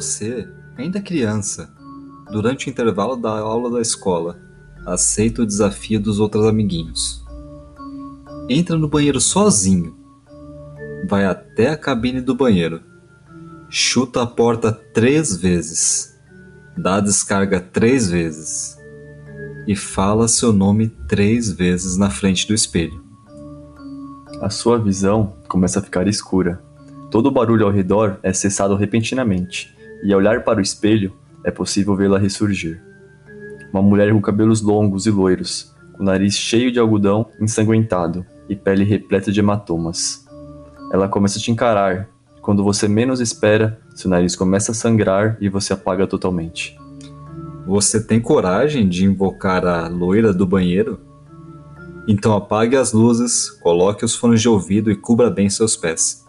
você, ainda criança, durante o intervalo da aula da escola, aceita o desafio dos outros amiguinhos. Entra no banheiro sozinho, vai até a cabine do banheiro, chuta a porta três vezes, dá a descarga três vezes e fala seu nome três vezes na frente do espelho. A sua visão começa a ficar escura. Todo o barulho ao redor é cessado repentinamente, e ao olhar para o espelho é possível vê-la ressurgir. Uma mulher com cabelos longos e loiros, com nariz cheio de algodão ensanguentado e pele repleta de hematomas. Ela começa a te encarar. Quando você menos espera, seu nariz começa a sangrar e você apaga totalmente. Você tem coragem de invocar a loira do banheiro? Então apague as luzes, coloque os fones de ouvido e cubra bem seus pés,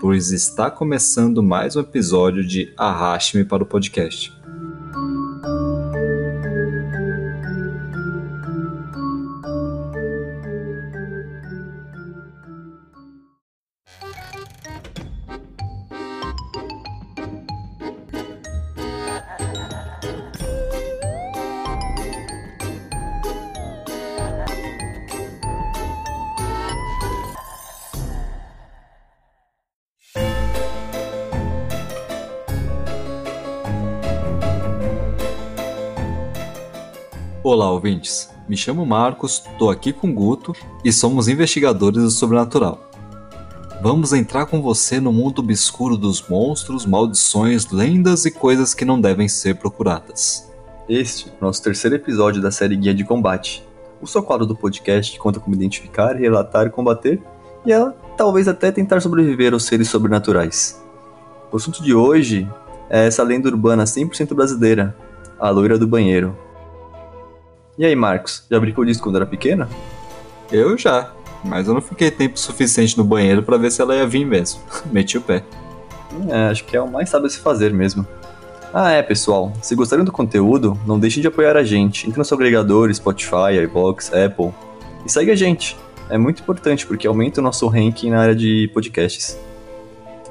pois está começando mais um episódio de Arraste-me para o podcast. Olá, ouvintes. Me chamo Marcos, tô aqui com Guto e somos investigadores do sobrenatural. Vamos entrar com você no mundo obscuro dos monstros, maldições, lendas e coisas que não devem ser procuradas. Este é o nosso terceiro episódio da série Guia de Combate, o seu quadro do podcast que conta como identificar, relatar, combater e ela, talvez até tentar sobreviver aos seres sobrenaturais. O assunto de hoje é essa lenda urbana 100% brasileira, a loira do banheiro, e aí, Marcos, já brincou disso quando era pequena? Eu já, mas eu não fiquei tempo suficiente no banheiro para ver se ela ia vir mesmo. Meti o pé. É, acho que é o mais sábio a se fazer mesmo. Ah, é, pessoal. Se gostaram do conteúdo, não deixem de apoiar a gente. Entre no seu agregador, Spotify, iVoox, Apple. E segue a gente. É muito importante porque aumenta o nosso ranking na área de podcasts.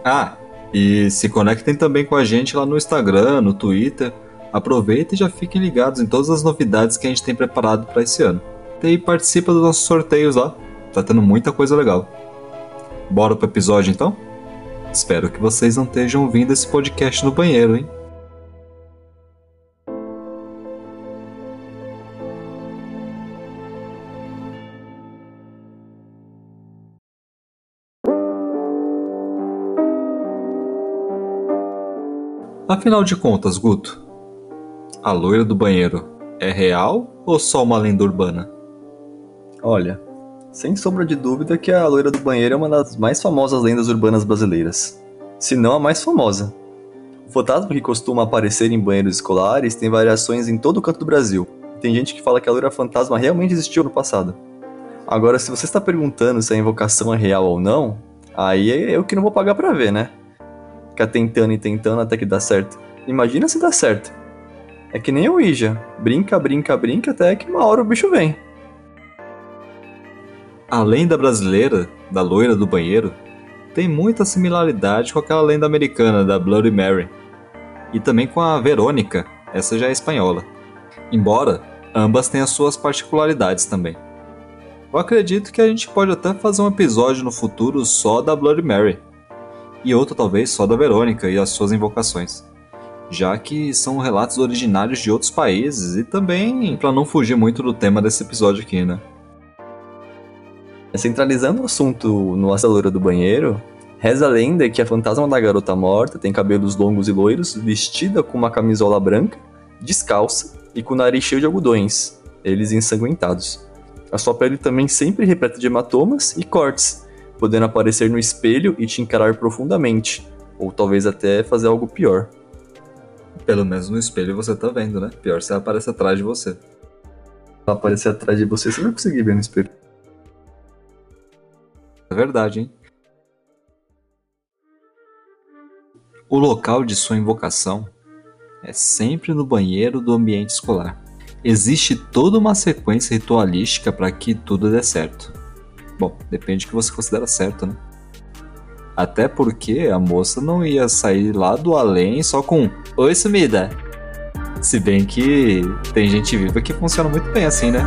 Ah, e se conectem também com a gente lá no Instagram, no Twitter Aproveita e já fiquem ligados em todas as novidades que a gente tem preparado para esse ano. E participa dos nossos sorteios lá, tá tendo muita coisa legal. Bora pro episódio então? Espero que vocês não estejam ouvindo esse podcast no banheiro, hein? Afinal de contas, Guto, a loira do banheiro é real ou só uma lenda urbana? Olha, sem sombra de dúvida que a loira do banheiro é uma das mais famosas lendas urbanas brasileiras, se não a mais famosa. O fantasma que costuma aparecer em banheiros escolares tem variações em todo o canto do Brasil. Tem gente que fala que a loira fantasma realmente existiu no passado. Agora, se você está perguntando se a invocação é real ou não, aí é eu que não vou pagar pra ver, né? Ficar tentando e tentando até que dá certo. Imagina se dá certo. É que nem o Ija. Brinca, brinca, brinca, até que uma hora o bicho vem. A lenda brasileira, da loira do banheiro, tem muita similaridade com aquela lenda americana da Bloody Mary. E também com a Verônica, essa já é espanhola. Embora ambas tenham suas particularidades também. Eu acredito que a gente pode até fazer um episódio no futuro só da Bloody Mary. E outro talvez só da Verônica e as suas invocações já que são relatos originários de outros países e também para não fugir muito do tema desse episódio aqui, né? Centralizando o assunto no Assa do Banheiro, reza a lenda que a fantasma da garota morta tem cabelos longos e loiros, vestida com uma camisola branca, descalça e com o nariz cheio de algodões, eles ensanguentados. A sua pele também sempre repleta de hematomas e cortes, podendo aparecer no espelho e te encarar profundamente, ou talvez até fazer algo pior. Pelo menos no espelho você tá vendo, né? Pior se ela aparece atrás de você. Se ela aparecer atrás de você, você vai conseguir ver no espelho. É verdade, hein? O local de sua invocação é sempre no banheiro do ambiente escolar. Existe toda uma sequência ritualística para que tudo dê certo. Bom, depende do que você considera certo, né? Até porque a moça não ia sair lá do além só com Oi, sumida! Se bem que tem gente viva que funciona muito bem assim, né?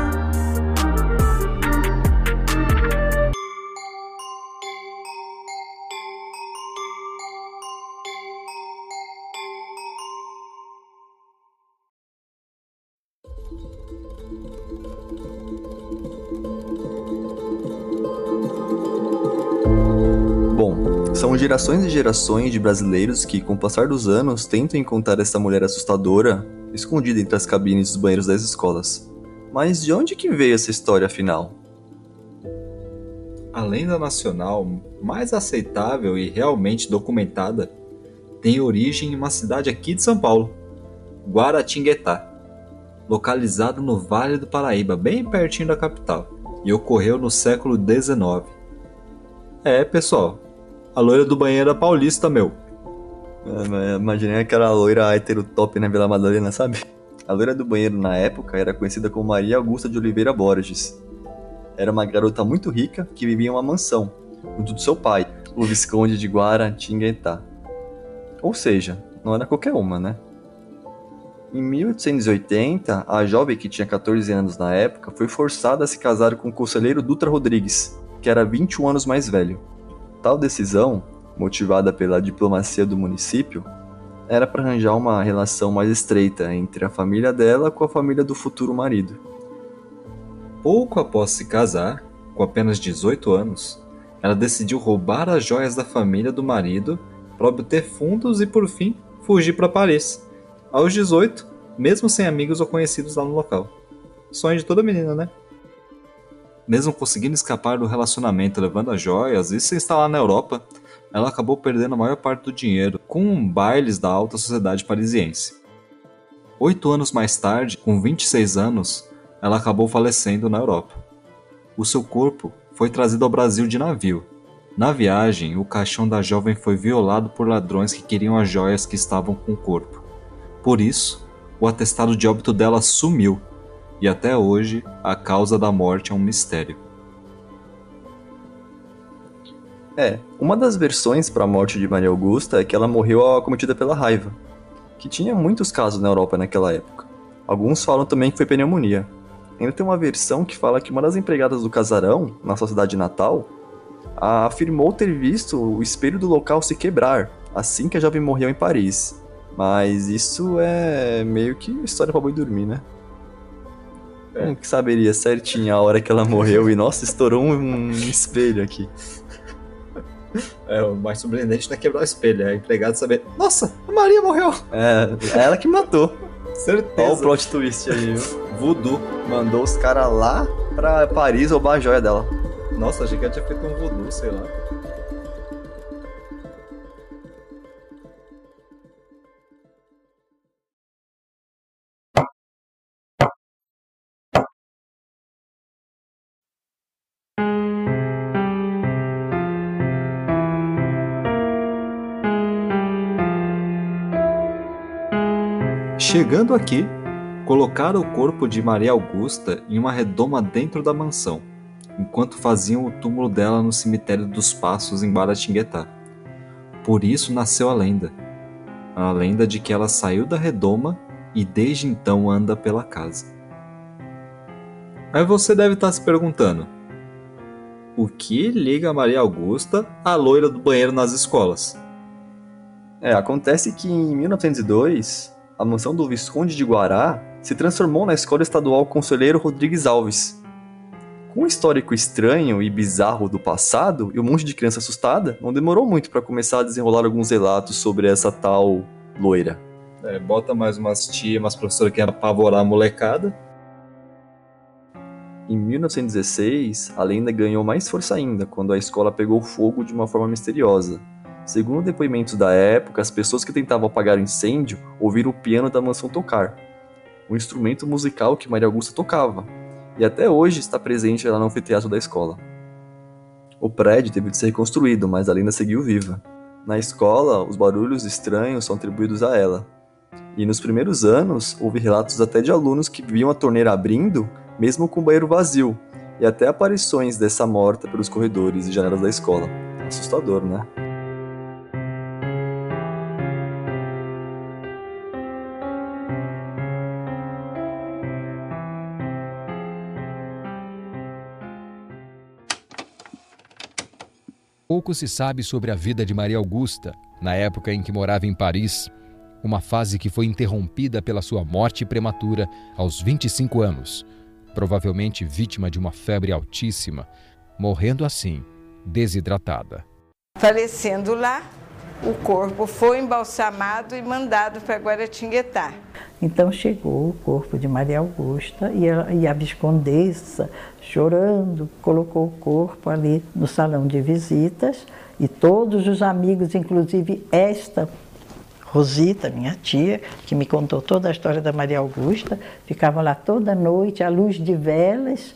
Gerações e gerações de brasileiros que, com o passar dos anos, tentam encontrar essa mulher assustadora escondida entre as cabines dos banheiros das escolas. Mas de onde que veio essa história afinal? A lenda nacional mais aceitável e realmente documentada tem origem em uma cidade aqui de São Paulo, Guaratinguetá, localizado no Vale do Paraíba, bem pertinho da capital, e ocorreu no século XIX. É, pessoal, a loira do banheiro é paulista, meu. Imaginei aquela loira hétero top na Vila Madalena, sabe? A loira do banheiro na época era conhecida como Maria Augusta de Oliveira Borges. Era uma garota muito rica que vivia em uma mansão, junto do seu pai, o Visconde de Guaratinguetá. Ou seja, não era qualquer uma, né? Em 1880, a jovem que tinha 14 anos na época foi forçada a se casar com o conselheiro Dutra Rodrigues, que era 21 anos mais velho. Tal decisão, motivada pela diplomacia do município, era para arranjar uma relação mais estreita entre a família dela com a família do futuro marido. Pouco após se casar, com apenas 18 anos, ela decidiu roubar as joias da família do marido para obter fundos e, por fim, fugir para Paris. Aos 18, mesmo sem amigos ou conhecidos lá no local. Sonho de toda menina, né? Mesmo conseguindo escapar do relacionamento levando as joias e se instalar na Europa, ela acabou perdendo a maior parte do dinheiro com bailes da alta sociedade parisiense. Oito anos mais tarde, com 26 anos, ela acabou falecendo na Europa. O seu corpo foi trazido ao Brasil de navio. Na viagem, o caixão da jovem foi violado por ladrões que queriam as joias que estavam com o corpo. Por isso, o atestado de óbito dela sumiu e até hoje a causa da morte é um mistério. É, uma das versões para a morte de Maria Augusta é que ela morreu acometida pela raiva, que tinha muitos casos na Europa naquela época. Alguns falam também que foi pneumonia. Ainda tem uma versão que fala que uma das empregadas do casarão, na sua cidade natal, afirmou ter visto o espelho do local se quebrar assim que a jovem morreu em Paris. Mas isso é meio que história para boi dormir, né? Como que saberia certinho a hora que ela morreu e, nossa, estourou um, espelho aqui. É, o mais surpreendente não é quebrar o espelho, é a empregada saber, nossa, a Maria morreu! É, é ela que matou. Certeza. Olha o plot twist aí, viu? Voodoo. Mandou os caras lá pra Paris roubar a joia dela. Nossa, achei que ela tinha feito um voodoo, sei lá. Chegando aqui, colocaram o corpo de Maria Augusta em uma redoma dentro da mansão, enquanto faziam o túmulo dela no cemitério dos Passos em Guaratinguetá. Por isso nasceu a lenda. A lenda de que ela saiu da redoma e desde então anda pela casa. Aí você deve estar se perguntando: o que liga Maria Augusta à loira do banheiro nas escolas? É, acontece que em 1902 a mansão do Visconde de Guará se transformou na Escola Estadual Conselheiro Rodrigues Alves. Com um histórico estranho e bizarro do passado e um monte de criança assustada, não demorou muito para começar a desenrolar alguns relatos sobre essa tal loira. É, bota mais umas tias, umas professoras que apavorar a molecada. Em 1916, a lenda ganhou mais força ainda quando a escola pegou fogo de uma forma misteriosa, Segundo depoimentos da época, as pessoas que tentavam apagar o incêndio ouviram o piano da mansão tocar, um instrumento musical que Maria Augusta tocava, e até hoje está presente lá no anfiteatro da escola. O prédio teve de ser reconstruído, mas a lenda seguiu viva. Na escola, os barulhos estranhos são atribuídos a ela. E nos primeiros anos, houve relatos até de alunos que viam a torneira abrindo, mesmo com o banheiro vazio, e até aparições dessa morta pelos corredores e janelas da escola. Assustador, né? Pouco se sabe sobre a vida de Maria Augusta, na época em que morava em Paris, uma fase que foi interrompida pela sua morte prematura aos 25 anos, provavelmente vítima de uma febre altíssima, morrendo assim, desidratada. Falecendo lá, o corpo foi embalsamado e mandado para Guaratinguetá. Então chegou o corpo de Maria Augusta e a, e a Viscondessa, chorando, colocou o corpo ali no salão de visitas e todos os amigos, inclusive esta Rosita, minha tia, que me contou toda a história da Maria Augusta, ficavam lá toda noite à luz de velas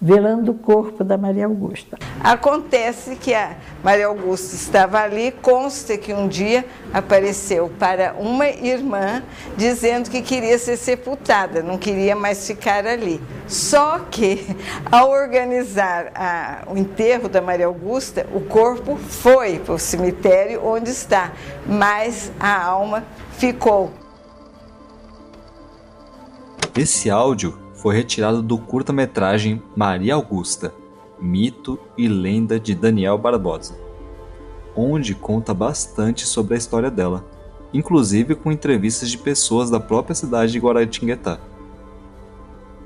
velando o corpo da Maria Augusta. Acontece que a Maria Augusta estava ali, consta que um dia apareceu para uma irmã dizendo que queria ser sepultada, não queria mais ficar ali. Só que, ao organizar a, o enterro da Maria Augusta, o corpo foi para o cemitério onde está, mas a alma ficou. Esse áudio foi retirado do curta-metragem Maria Augusta, Mito e Lenda de Daniel Barbosa, onde conta bastante sobre a história dela, inclusive com entrevistas de pessoas da própria cidade de Guaratinguetá.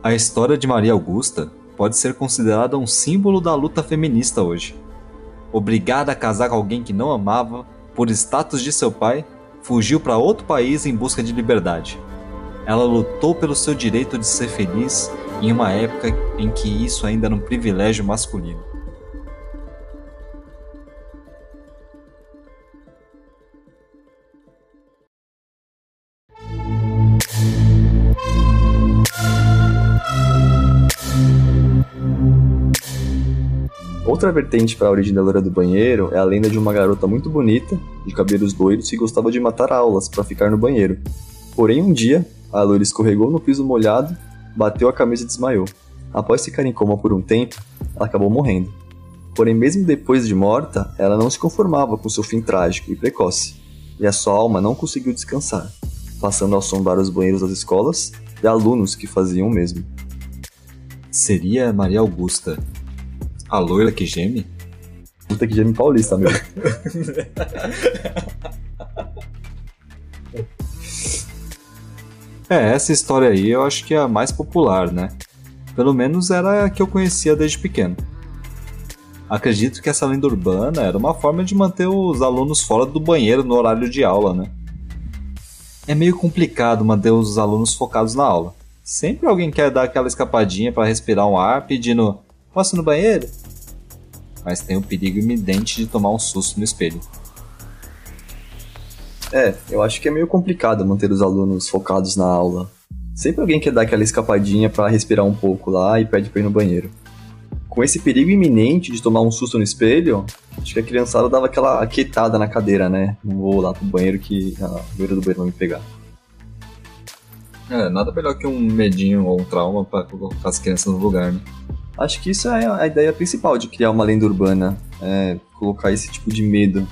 A história de Maria Augusta pode ser considerada um símbolo da luta feminista hoje. Obrigada a casar com alguém que não amava, por status de seu pai, fugiu para outro país em busca de liberdade. Ela lutou pelo seu direito de ser feliz em uma época em que isso ainda era um privilégio masculino. Outra vertente para a origem da loira do banheiro é a lenda de uma garota muito bonita, de cabelos loiros, que gostava de matar aulas para ficar no banheiro. Porém, um dia, a loira escorregou no piso molhado, bateu a camisa e desmaiou. Após ficar em coma por um tempo, ela acabou morrendo. Porém, mesmo depois de morta, ela não se conformava com seu fim trágico e precoce, e a sua alma não conseguiu descansar, passando a assombrar os banheiros das escolas e alunos que faziam o mesmo. Seria Maria Augusta a loira que geme? Puta que geme paulista, meu. É, essa história aí eu acho que é a mais popular, né? Pelo menos era a que eu conhecia desde pequeno. Acredito que essa lenda urbana era uma forma de manter os alunos fora do banheiro no horário de aula, né? É meio complicado manter os alunos focados na aula. Sempre alguém quer dar aquela escapadinha para respirar um ar pedindo: Posso ir no banheiro? Mas tem o perigo iminente de tomar um susto no espelho. É, eu acho que é meio complicado manter os alunos focados na aula. Sempre alguém quer dar aquela escapadinha para respirar um pouco lá e pede pra ir no banheiro. Com esse perigo iminente de tomar um susto no espelho, acho que a criançada dava aquela aquietada na cadeira, né? Não vou lá pro banheiro que a loira do banheiro vai me pegar. É, nada melhor que um medinho ou um trauma para colocar as crianças no lugar, né? Acho que isso é a ideia principal de criar uma lenda urbana. É colocar esse tipo de medo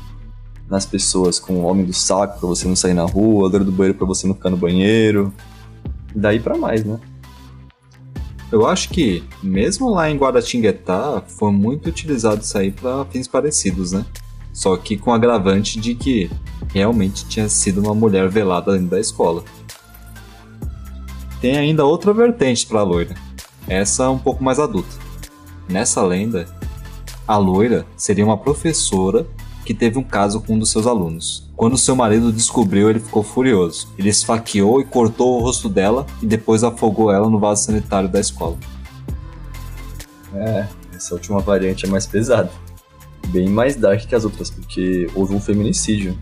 nas pessoas, com o homem do saco pra você não sair na rua, a dor do banheiro pra você não ficar no banheiro. Daí para mais, né? Eu acho que, mesmo lá em Guaratinguetá, foi muito utilizado isso aí para fins parecidos, né? Só que com agravante de que realmente tinha sido uma mulher velada dentro da escola. Tem ainda outra vertente para a loira. Essa é um pouco mais adulta. Nessa lenda, a loira seria uma professora que teve um caso com um dos seus alunos. Quando seu marido descobriu, ele ficou furioso. Ele esfaqueou e cortou o rosto dela e depois afogou ela no vaso sanitário da escola. É, essa última variante é mais pesada. Bem mais dark que as outras, porque houve um feminicídio.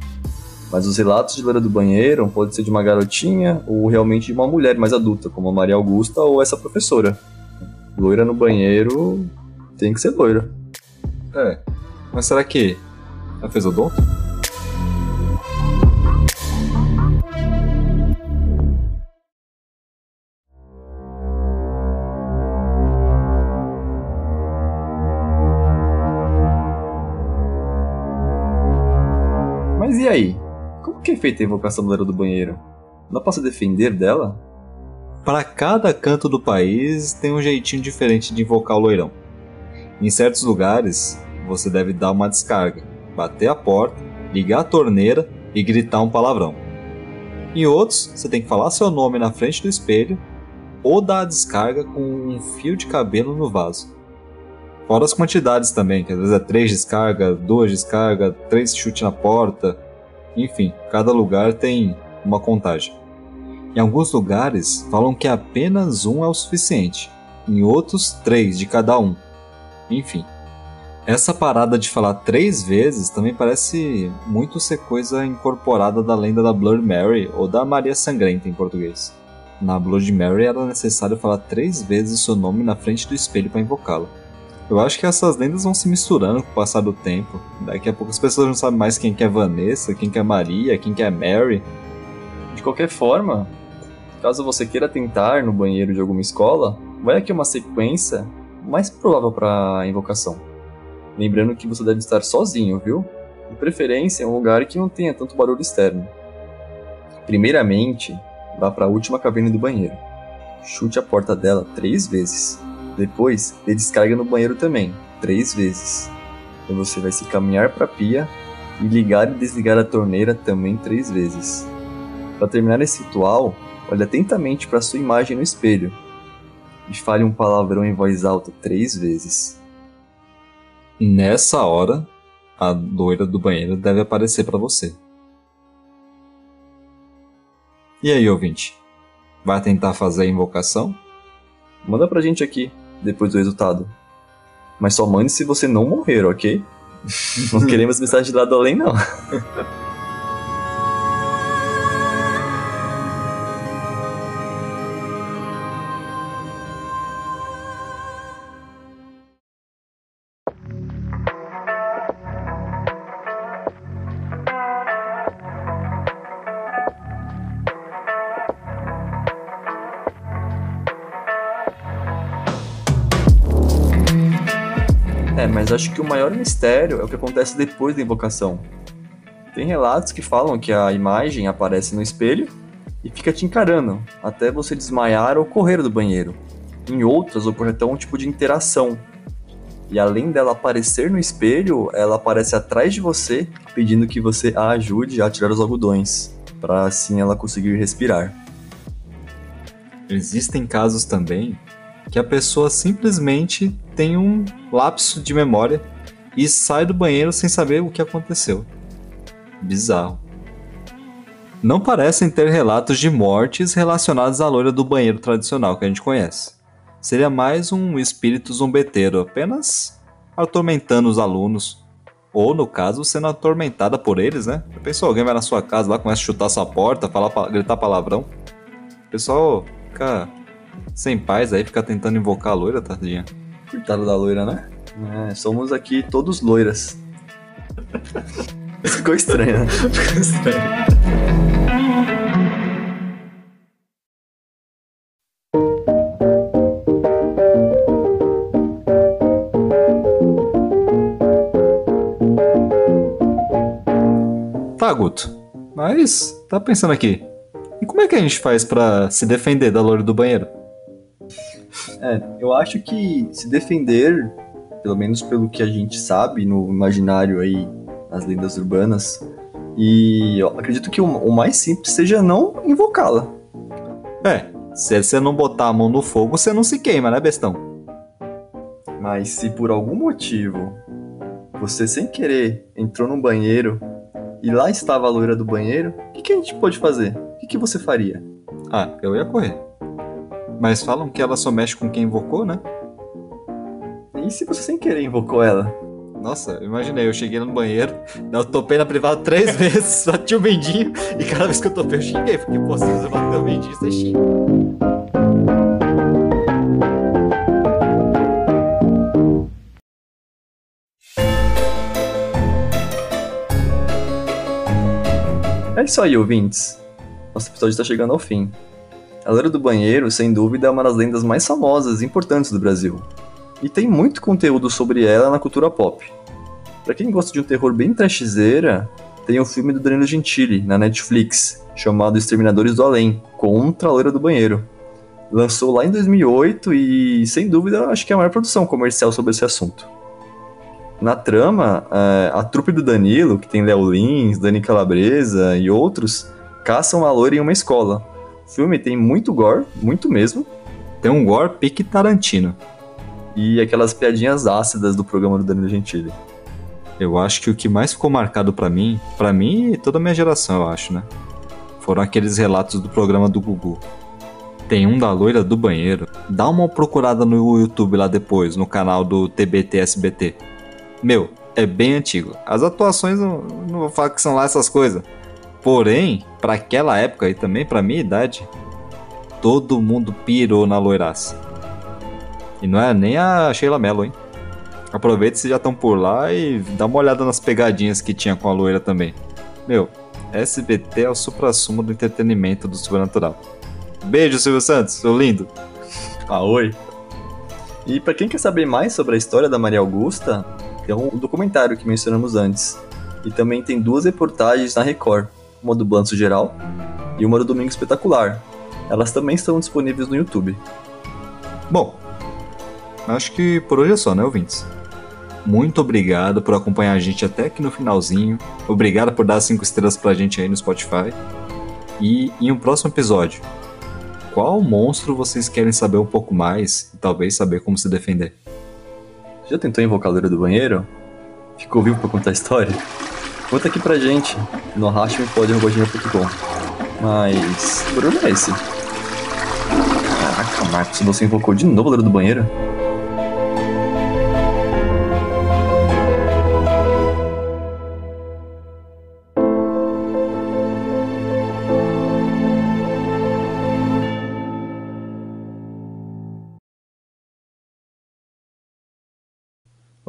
Mas os relatos de loira do banheiro pode ser de uma garotinha ou realmente de uma mulher mais adulta, como a Maria Augusta ou essa professora. Loira no banheiro tem que ser loira. É, mas será que ela fez odonto? Mas e aí? Como que é feita a invocação da loira do banheiro? Não posso defender dela? Para cada canto do país tem um jeitinho diferente de invocar o loirão. Em certos lugares, você deve dar uma descarga, bater a porta, ligar a torneira e gritar um palavrão. Em outros, você tem que falar seu nome na frente do espelho ou dar a descarga com um fio de cabelo no vaso. Fora as quantidades também, que às vezes é três descargas, duas descargas, três chute na porta. Enfim, cada lugar tem uma contagem. Em alguns lugares falam que apenas um é o suficiente, em outros três de cada um. Enfim, essa parada de falar três vezes também parece muito ser coisa incorporada da lenda da Blood Mary ou da Maria Sangrenta em português. Na Blood Mary era necessário falar três vezes seu nome na frente do espelho para invocá-la. Eu acho que essas lendas vão se misturando com o passar do tempo. Daqui a pouco as pessoas não sabem mais quem que é Vanessa, quem que é Maria, quem que é Mary. De qualquer forma, caso você queira tentar no banheiro de alguma escola, vai aqui uma sequência mais provável para invocação. Lembrando que você deve estar sozinho, viu? De preferência em um lugar que não tenha tanto barulho externo. Primeiramente, vá para a última cabine do banheiro. Chute a porta dela três vezes. Depois, dê descarga no banheiro também, três vezes. Então você vai se caminhar para a pia e ligar e desligar a torneira também três vezes. Para terminar esse ritual, olhe atentamente para sua imagem no espelho e fale um palavrão em voz alta três vezes. Nessa hora, a loira do banheiro deve aparecer para você. E aí, ouvinte? Vai tentar fazer a invocação? Manda pra gente aqui, depois do resultado. Mas só mande se você não morrer, ok? não queremos mensagem de lado além, não. mas acho que o maior mistério é o que acontece depois da invocação. Tem relatos que falam que a imagem aparece no espelho e fica te encarando, até você desmaiar ou correr do banheiro. Em outras, ocorre um tipo de interação. E além dela aparecer no espelho, ela aparece atrás de você, pedindo que você a ajude a tirar os algodões, para assim ela conseguir respirar. Existem casos também que a pessoa simplesmente tem um lapso de memória e sai do banheiro sem saber o que aconteceu. Bizarro. Não parecem ter relatos de mortes relacionados à loira do banheiro tradicional que a gente conhece. Seria mais um espírito zombeteiro, apenas atormentando os alunos. Ou, no caso, sendo atormentada por eles, né? Já pensou, alguém vai na sua casa lá, começa a chutar sua porta, falar, gritar palavrão. O pessoal fica sem paz aí, fica tentando invocar a loira, tadinha. Coitado da loira, né? É, somos aqui todos loiras. Ficou estranho, né? Ficou estranho. Tá, Guto. Mas, tá pensando aqui. E como é que a gente faz para se defender da loira do banheiro? É, eu acho que se defender, pelo menos pelo que a gente sabe no imaginário aí, nas lendas urbanas, e eu acredito que o, o mais simples seja não invocá-la. É, se você não botar a mão no fogo, você não se queima, né, bestão? Mas se por algum motivo você sem querer entrou num banheiro e lá estava a loira do banheiro, o que, que a gente pode fazer? O que, que você faria? Ah, eu ia correr. Mas falam que ela só mexe com quem invocou, né? E se você sem querer invocou ela? Nossa, imaginei, eu cheguei no banheiro, eu topei na privada três vezes, bati o mendinho, e cada vez que eu topei eu xinguei, porque, pô, se você bateu o mendinho, você xinga. É isso aí, ouvintes. Nosso episódio está chegando ao fim. A Loira do Banheiro, sem dúvida, é uma das lendas mais famosas e importantes do Brasil. E tem muito conteúdo sobre ela na cultura pop. Para quem gosta de um terror bem trashzeira, tem o filme do Danilo Gentili, na Netflix, chamado Exterminadores do Além, contra a Loira do Banheiro. Lançou lá em 2008 e, sem dúvida, acho que é a maior produção comercial sobre esse assunto. Na trama, é, a trupe do Danilo, que tem Léo Lins, Dani Calabresa e outros, caçam a loira em uma escola. O filme tem muito gore, muito mesmo. Tem um gore pique Tarantino. E aquelas piadinhas ácidas do programa do Danilo Gentili. Eu acho que o que mais ficou marcado para mim, para mim e toda a minha geração, eu acho, né? Foram aqueles relatos do programa do Gugu. Tem um da loira do banheiro. Dá uma procurada no YouTube lá depois, no canal do TBT SBT. Meu, é bem antigo. As atuações não, não vou falar que são lá essas coisas. Porém, para aquela época e também para minha idade, todo mundo pirou na loiraça. E não é nem a Sheila Mello, hein? Aproveita se já estão por lá e dá uma olhada nas pegadinhas que tinha com a loira também. Meu, SBT é o supra-sumo do entretenimento do sobrenatural. Beijo, Silvio Santos, seu lindo. Ah, oi. E para quem quer saber mais sobre a história da Maria Augusta, tem um documentário que mencionamos antes. E também tem duas reportagens na Record, uma do Balanço Geral e uma do Domingo Espetacular. Elas também estão disponíveis no YouTube. Bom, acho que por hoje é só, né, ouvintes? Muito obrigado por acompanhar a gente até aqui no finalzinho. Obrigado por dar cinco estrelas pra gente aí no Spotify. E em um próximo episódio, qual monstro vocês querem saber um pouco mais e talvez saber como se defender? Já tentou invocar a loira do banheiro? Ficou vivo pra contar a história? Conta aqui pra gente no rachmepod.com. Mas, por onde é esse? Caraca, Marcos, você invocou de novo a do banheiro?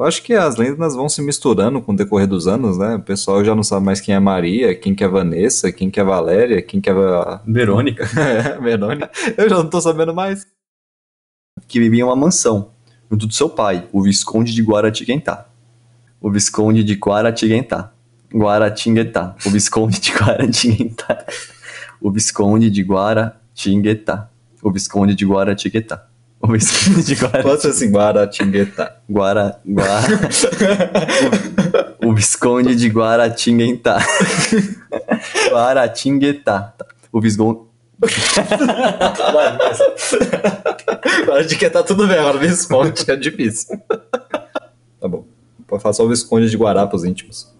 Eu acho que as lendas vão se misturando com o decorrer dos anos, né? O pessoal já não sabe mais quem é Maria, quem que é Vanessa, quem que é Valéria, quem que é a... Verônica. é, Verônica. Eu já não tô sabendo mais. Que vivia em uma mansão, junto do seu pai, o Visconde de Guaratinguetá. O Visconde de Guaratinguetá. Guaratinguetá. O Visconde de Guaratinguetá. O Visconde de Guaratinguetá. O Visconde de Guaratinguetá. O Visconde de Guaratinguetá. Pode ser assim, Guaratinguetá. Guara, Guara, o, o Visconde de Guaratinguetá. Guaratinguetá. O Visconde... Guaratinguetá tudo bem, agora Visconde é difícil. Tá bom. Pode falar só o Visconde de Guará pros íntimos.